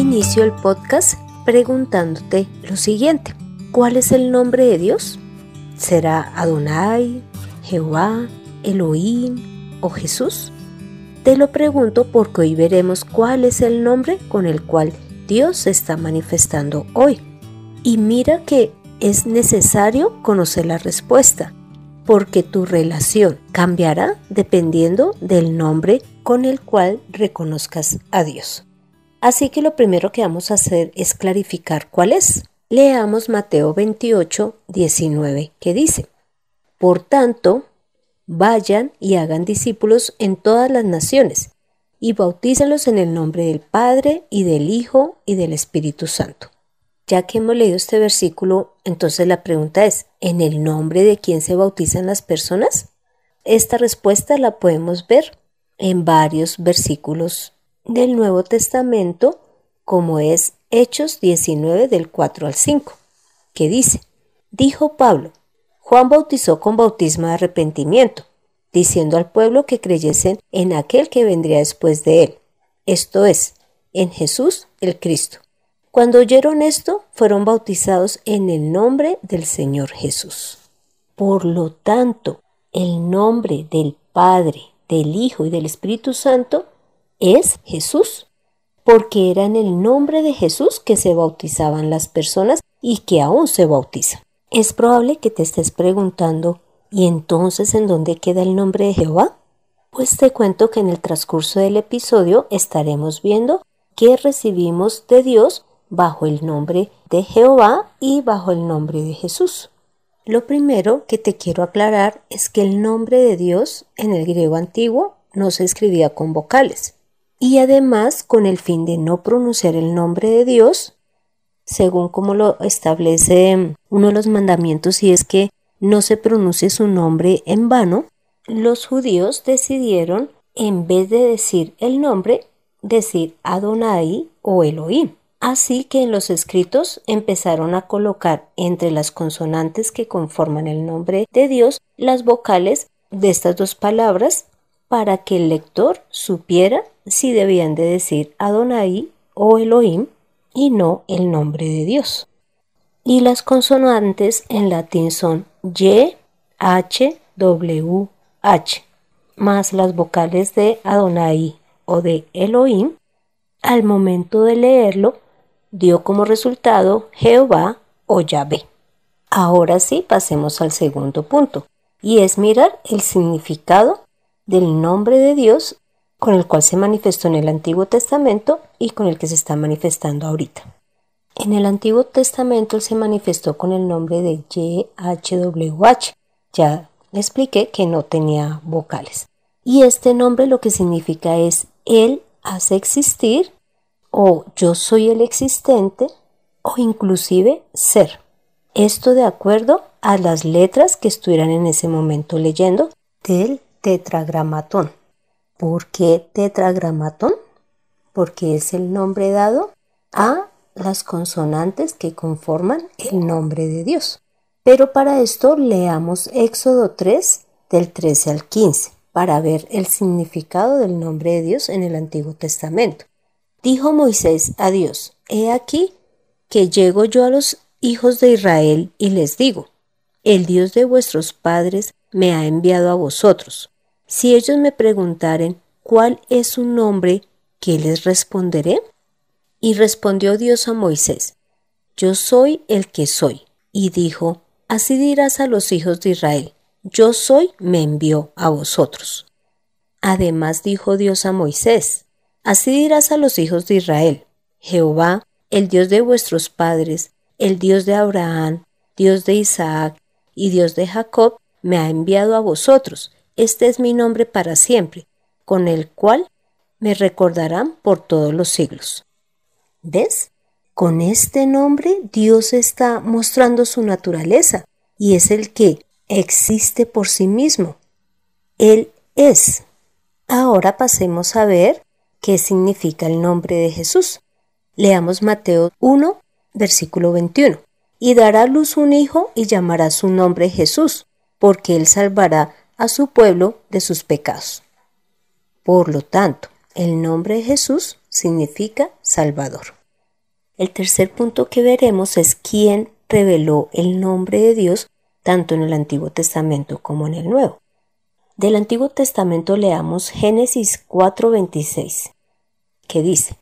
Inicio el podcast preguntándote lo siguiente. ¿Cuál es el nombre de Dios? ¿Será Adonai, Jehová, Elohim o Jesús? Te lo pregunto porque hoy veremos cuál es el nombre con el cual Dios se está manifestando hoy. Y mira que es necesario conocer la respuesta, porque tu relación cambiará dependiendo del nombre con el cual reconozcas a Dios. Así que lo primero que vamos a hacer es clarificar cuál es. Leamos Mateo 28, 19, que dice, Por tanto, vayan y hagan discípulos en todas las naciones, y bautízalos en el nombre del Padre y del Hijo y del Espíritu Santo. Ya que hemos leído este versículo, entonces la pregunta es, ¿en el nombre de quién se bautizan las personas? Esta respuesta la podemos ver en varios versículos del Nuevo Testamento, como es Hechos 19 del 4 al 5, que dice, dijo Pablo, Juan bautizó con bautismo de arrepentimiento, diciendo al pueblo que creyesen en aquel que vendría después de él, esto es, en Jesús el Cristo. Cuando oyeron esto, fueron bautizados en el nombre del Señor Jesús. Por lo tanto, el nombre del Padre, del Hijo y del Espíritu Santo es Jesús, porque era en el nombre de Jesús que se bautizaban las personas y que aún se bautizan. Es probable que te estés preguntando, ¿y entonces en dónde queda el nombre de Jehová? Pues te cuento que en el transcurso del episodio estaremos viendo que recibimos de Dios bajo el nombre de Jehová y bajo el nombre de Jesús. Lo primero que te quiero aclarar es que el nombre de Dios en el griego antiguo no se escribía con vocales y además con el fin de no pronunciar el nombre de Dios, según como lo establece uno de los mandamientos, y es que no se pronuncie su nombre en vano, los judíos decidieron, en vez de decir el nombre, decir Adonai o Elohim. Así que en los escritos empezaron a colocar entre las consonantes que conforman el nombre de Dios las vocales de estas dos palabras para que el lector supiera si debían de decir Adonai o Elohim y no el nombre de Dios. Y las consonantes en latín son Y, H, W, H, más las vocales de Adonai o de Elohim. Al momento de leerlo, dio como resultado Jehová o Yahvé. Ahora sí, pasemos al segundo punto, y es mirar el significado del nombre de Dios con el cual se manifestó en el Antiguo Testamento y con el que se está manifestando ahorita. En el Antiguo Testamento se manifestó con el nombre de YHWH. Ya expliqué que no tenía vocales. Y este nombre lo que significa es Él hace existir o yo soy el existente o inclusive ser. Esto de acuerdo a las letras que estuvieran en ese momento leyendo del tetragramatón. ¿Por qué tetragramatón? Porque es el nombre dado a las consonantes que conforman el nombre de Dios. Pero para esto leamos Éxodo 3 del 13 al 15 para ver el significado del nombre de Dios en el Antiguo Testamento. Dijo Moisés a Dios, He aquí que llego yo a los hijos de Israel y les digo, el Dios de vuestros padres me ha enviado a vosotros. Si ellos me preguntaren cuál es su nombre, ¿qué les responderé? Y respondió Dios a Moisés, Yo soy el que soy. Y dijo, Así dirás a los hijos de Israel, Yo soy me envió a vosotros. Además dijo Dios a Moisés, Así dirás a los hijos de Israel, Jehová, el Dios de vuestros padres, el Dios de Abraham, Dios de Isaac y Dios de Jacob, me ha enviado a vosotros este es mi nombre para siempre, con el cual me recordarán por todos los siglos. ¿Ves? Con este nombre Dios está mostrando su naturaleza y es el que existe por sí mismo. Él es. Ahora pasemos a ver qué significa el nombre de Jesús. Leamos Mateo 1, versículo 21. Y dará luz un hijo y llamará su nombre Jesús, porque él salvará a su pueblo de sus pecados. Por lo tanto, el nombre de Jesús significa Salvador. El tercer punto que veremos es quién reveló el nombre de Dios tanto en el Antiguo Testamento como en el Nuevo. Del Antiguo Testamento leamos Génesis 4:26, que dice,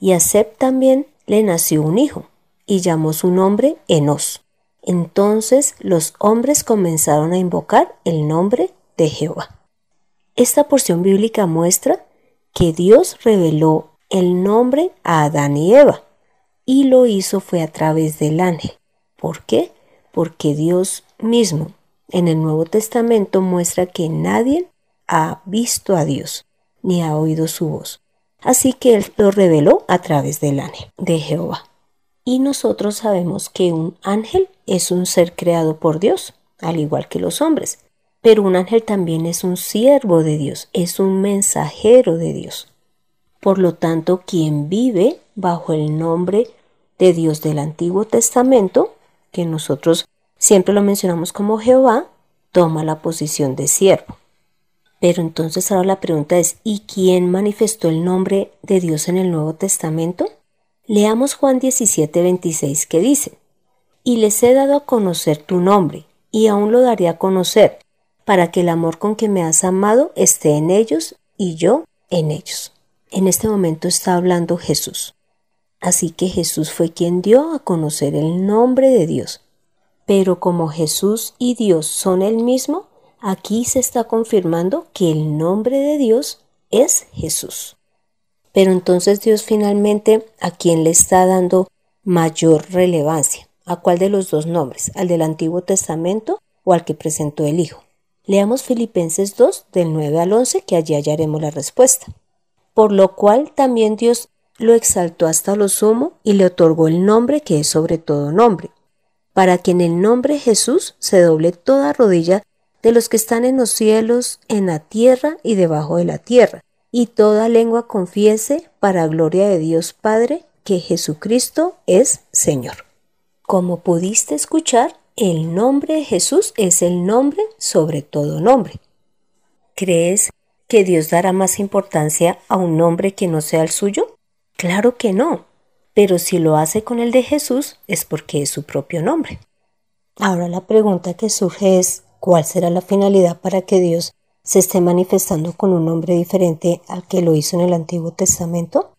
y a Seb también le nació un hijo, y llamó su nombre Enos. Entonces los hombres comenzaron a invocar el nombre de Jehová. Esta porción bíblica muestra que Dios reveló el nombre a Adán y Eva y lo hizo fue a través del ángel. ¿Por qué? Porque Dios mismo en el Nuevo Testamento muestra que nadie ha visto a Dios ni ha oído su voz. Así que Él lo reveló a través del ángel de Jehová. Y nosotros sabemos que un ángel es un ser creado por Dios, al igual que los hombres. Pero un ángel también es un siervo de Dios, es un mensajero de Dios. Por lo tanto, quien vive bajo el nombre de Dios del Antiguo Testamento, que nosotros siempre lo mencionamos como Jehová, toma la posición de siervo. Pero entonces ahora la pregunta es, ¿y quién manifestó el nombre de Dios en el Nuevo Testamento? Leamos Juan 17, 26 que dice, Y les he dado a conocer tu nombre, y aún lo daré a conocer, para que el amor con que me has amado esté en ellos y yo en ellos. En este momento está hablando Jesús. Así que Jesús fue quien dio a conocer el nombre de Dios. Pero como Jesús y Dios son el mismo, aquí se está confirmando que el nombre de Dios es Jesús. Pero entonces Dios finalmente a quién le está dando mayor relevancia. ¿A cuál de los dos nombres? ¿Al del Antiguo Testamento o al que presentó el Hijo? Leamos Filipenses 2 del 9 al 11 que allí hallaremos la respuesta. Por lo cual también Dios lo exaltó hasta lo sumo y le otorgó el nombre que es sobre todo nombre, para que en el nombre Jesús se doble toda rodilla de los que están en los cielos, en la tierra y debajo de la tierra, y toda lengua confiese para gloria de Dios Padre que Jesucristo es Señor. Como pudiste escuchar, el nombre de Jesús es el nombre sobre todo nombre. ¿Crees que Dios dará más importancia a un nombre que no sea el suyo? Claro que no, pero si lo hace con el de Jesús es porque es su propio nombre. Ahora la pregunta que surge es, ¿cuál será la finalidad para que Dios se esté manifestando con un nombre diferente al que lo hizo en el Antiguo Testamento?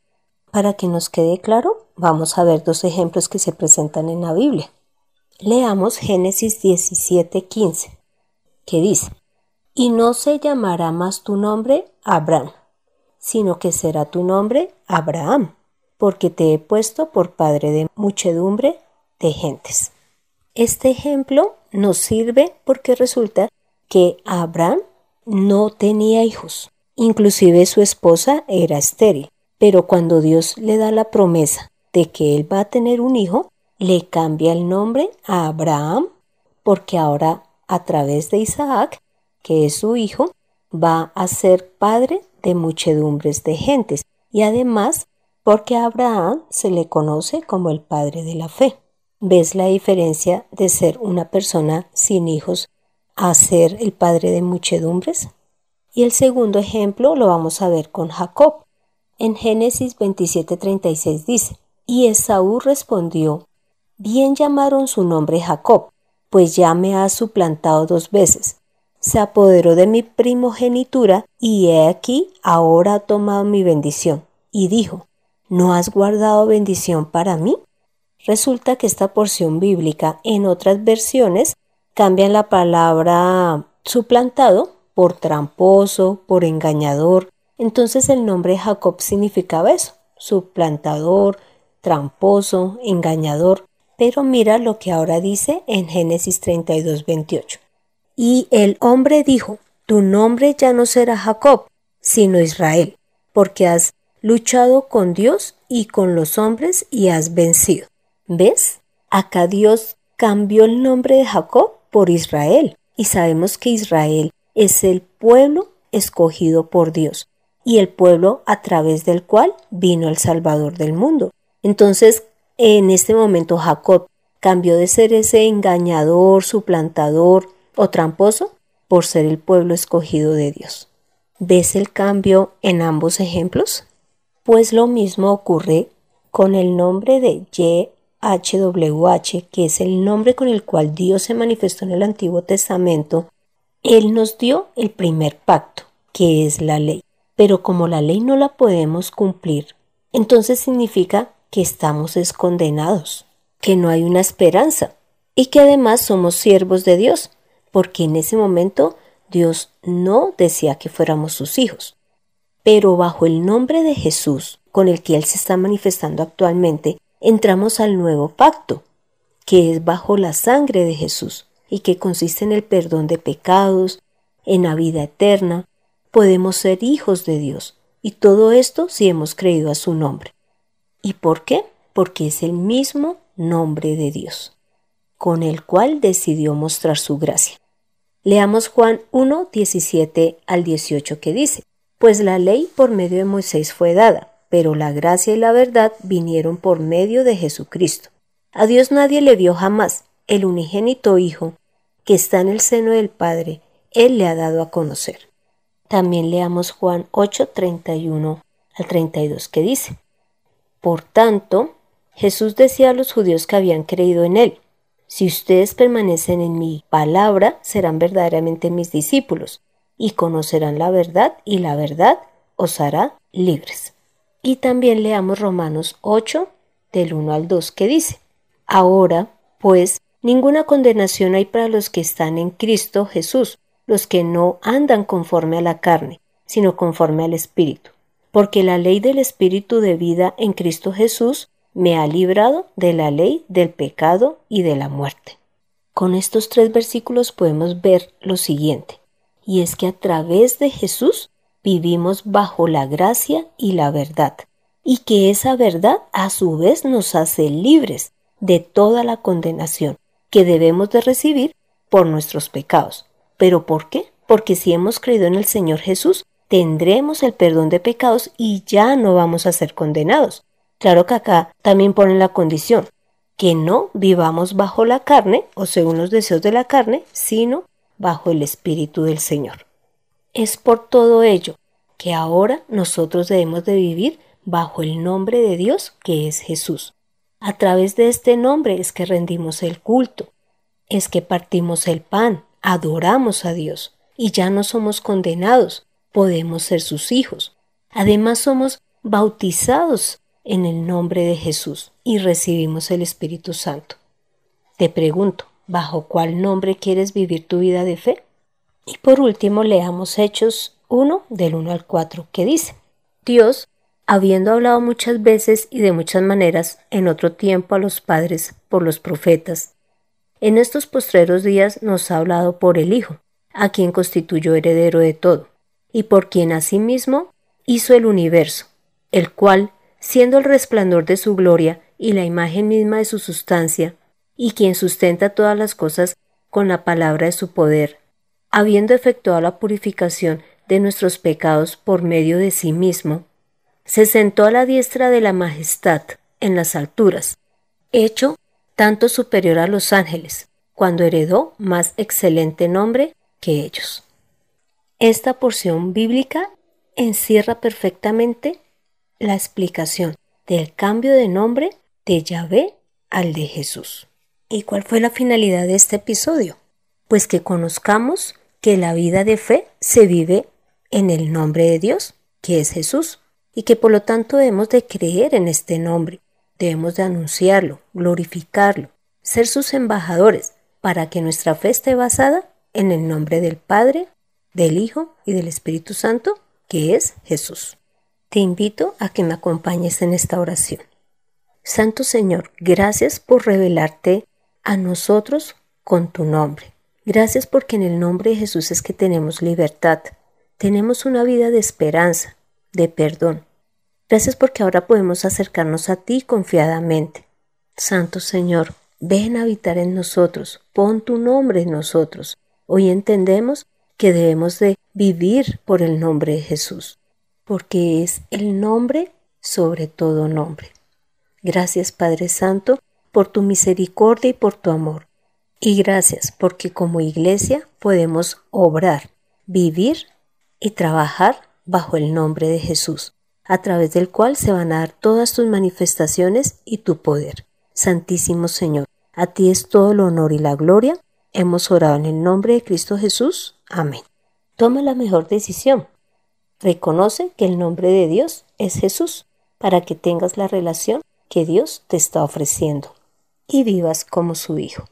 Para que nos quede claro, vamos a ver dos ejemplos que se presentan en la Biblia. Leamos Génesis 17:15, que dice, Y no se llamará más tu nombre Abraham, sino que será tu nombre Abraham, porque te he puesto por padre de muchedumbre de gentes. Este ejemplo nos sirve porque resulta que Abraham no tenía hijos, inclusive su esposa era estéril, pero cuando Dios le da la promesa de que él va a tener un hijo, le cambia el nombre a Abraham porque ahora a través de Isaac, que es su hijo, va a ser padre de muchedumbres de gentes. Y además porque a Abraham se le conoce como el padre de la fe. ¿Ves la diferencia de ser una persona sin hijos a ser el padre de muchedumbres? Y el segundo ejemplo lo vamos a ver con Jacob. En Génesis 27:36 dice, y Esaú respondió, Bien llamaron su nombre Jacob, pues ya me ha suplantado dos veces. Se apoderó de mi primogenitura y he aquí ahora ha tomado mi bendición. Y dijo, ¿no has guardado bendición para mí? Resulta que esta porción bíblica en otras versiones cambian la palabra suplantado por tramposo, por engañador. Entonces el nombre Jacob significaba eso, suplantador, tramposo, engañador. Pero mira lo que ahora dice en Génesis 32, 28. Y el hombre dijo, tu nombre ya no será Jacob, sino Israel, porque has luchado con Dios y con los hombres y has vencido. ¿Ves? Acá Dios cambió el nombre de Jacob por Israel y sabemos que Israel es el pueblo escogido por Dios y el pueblo a través del cual vino el Salvador del mundo. Entonces, en este momento Jacob cambió de ser ese engañador, suplantador o tramposo por ser el pueblo escogido de Dios. ¿Ves el cambio en ambos ejemplos? Pues lo mismo ocurre con el nombre de YHWH, que es el nombre con el cual Dios se manifestó en el Antiguo Testamento. Él nos dio el primer pacto, que es la ley. Pero como la ley no la podemos cumplir, entonces significa que estamos escondenados, que no hay una esperanza y que además somos siervos de Dios, porque en ese momento Dios no decía que fuéramos sus hijos. Pero bajo el nombre de Jesús, con el que Él se está manifestando actualmente, entramos al nuevo pacto, que es bajo la sangre de Jesús y que consiste en el perdón de pecados, en la vida eterna. Podemos ser hijos de Dios, y todo esto si hemos creído a su nombre. ¿Y por qué? Porque es el mismo nombre de Dios, con el cual decidió mostrar su gracia. Leamos Juan 1, 17 al 18 que dice, Pues la ley por medio de Moisés fue dada, pero la gracia y la verdad vinieron por medio de Jesucristo. A Dios nadie le vio jamás, el unigénito Hijo, que está en el seno del Padre, Él le ha dado a conocer. También leamos Juan 8, 31 al 32 que dice, Por tanto, Jesús decía a los judíos que habían creído en Él, si ustedes permanecen en mi palabra, serán verdaderamente mis discípulos, y conocerán la verdad, y la verdad os hará libres. Y también leamos Romanos 8, del 1 al 2, que dice, Ahora, pues, ninguna condenación hay para los que están en Cristo Jesús, los que no andan conforme a la carne, sino conforme al Espíritu. Porque la ley del Espíritu de vida en Cristo Jesús me ha librado de la ley del pecado y de la muerte. Con estos tres versículos podemos ver lo siguiente, y es que a través de Jesús vivimos bajo la gracia y la verdad, y que esa verdad a su vez nos hace libres de toda la condenación que debemos de recibir por nuestros pecados. ¿Pero por qué? Porque si hemos creído en el Señor Jesús, tendremos el perdón de pecados y ya no vamos a ser condenados. Claro que acá también ponen la condición, que no vivamos bajo la carne o según los deseos de la carne, sino bajo el Espíritu del Señor. Es por todo ello que ahora nosotros debemos de vivir bajo el nombre de Dios que es Jesús. A través de este nombre es que rendimos el culto, es que partimos el pan, adoramos a Dios y ya no somos condenados, podemos ser sus hijos. Además somos bautizados en el nombre de Jesús y recibimos el Espíritu Santo. Te pregunto, ¿bajo cuál nombre quieres vivir tu vida de fe? Y por último, leamos Hechos 1 del 1 al 4, que dice, Dios, habiendo hablado muchas veces y de muchas maneras en otro tiempo a los padres por los profetas, en estos postreros días nos ha hablado por el Hijo, a quien constituyó heredero de todo, y por quien asimismo hizo el universo, el cual siendo el resplandor de su gloria y la imagen misma de su sustancia, y quien sustenta todas las cosas con la palabra de su poder, habiendo efectuado la purificación de nuestros pecados por medio de sí mismo, se sentó a la diestra de la majestad en las alturas, hecho tanto superior a los ángeles, cuando heredó más excelente nombre que ellos. Esta porción bíblica encierra perfectamente la explicación del cambio de nombre de Yahvé al de Jesús. ¿Y cuál fue la finalidad de este episodio? Pues que conozcamos que la vida de fe se vive en el nombre de Dios, que es Jesús, y que por lo tanto debemos de creer en este nombre, debemos de anunciarlo, glorificarlo, ser sus embajadores, para que nuestra fe esté basada en el nombre del Padre, del Hijo y del Espíritu Santo, que es Jesús. Te invito a que me acompañes en esta oración. Santo Señor, gracias por revelarte a nosotros con tu nombre. Gracias porque en el nombre de Jesús es que tenemos libertad, tenemos una vida de esperanza, de perdón. Gracias porque ahora podemos acercarnos a ti confiadamente. Santo Señor, ven a habitar en nosotros, pon tu nombre en nosotros. Hoy entendemos que debemos de vivir por el nombre de Jesús, porque es el nombre sobre todo nombre. Gracias Padre Santo por tu misericordia y por tu amor. Y gracias porque como iglesia podemos obrar, vivir y trabajar bajo el nombre de Jesús, a través del cual se van a dar todas tus manifestaciones y tu poder. Santísimo Señor, a ti es todo el honor y la gloria. Hemos orado en el nombre de Cristo Jesús. Amén. Toma la mejor decisión. Reconoce que el nombre de Dios es Jesús para que tengas la relación que Dios te está ofreciendo y vivas como su hijo.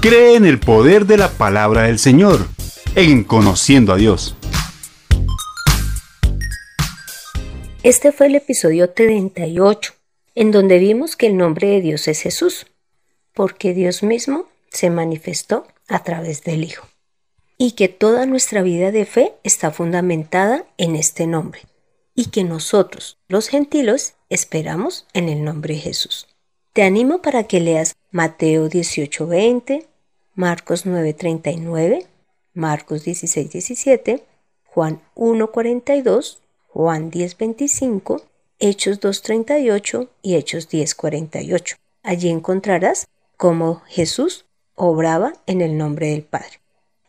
Cree en el poder de la palabra del Señor, en conociendo a Dios. Este fue el episodio 38, en donde vimos que el nombre de Dios es Jesús, porque Dios mismo se manifestó a través del Hijo, y que toda nuestra vida de fe está fundamentada en este nombre, y que nosotros, los gentiles, esperamos en el nombre de Jesús. Te animo para que leas Mateo 18:20, Marcos 9:39, Marcos 16:17, Juan 1:42, Juan 10:25, Hechos 2:38 y Hechos 10:48. Allí encontrarás cómo Jesús obraba en el nombre del Padre.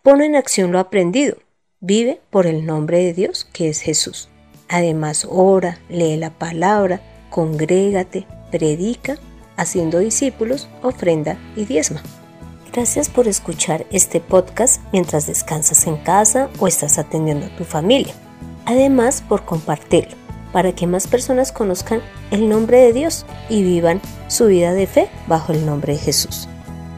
Pon en acción lo aprendido. Vive por el nombre de Dios que es Jesús. Además, ora, lee la palabra, congrégate, predica, haciendo discípulos, ofrenda y diezma. Gracias por escuchar este podcast mientras descansas en casa o estás atendiendo a tu familia. Además, por compartirlo, para que más personas conozcan el nombre de Dios y vivan su vida de fe bajo el nombre de Jesús.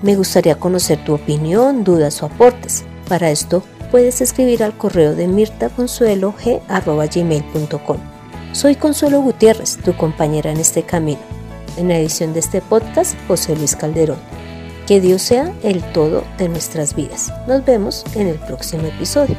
Me gustaría conocer tu opinión, dudas o aportes. Para esto puedes escribir al correo de mirtaconsuelog.gmail.com. Soy Consuelo Gutiérrez, tu compañera en este camino. En la edición de este podcast, José Luis Calderón. Que Dios sea el todo de nuestras vidas. Nos vemos en el próximo episodio.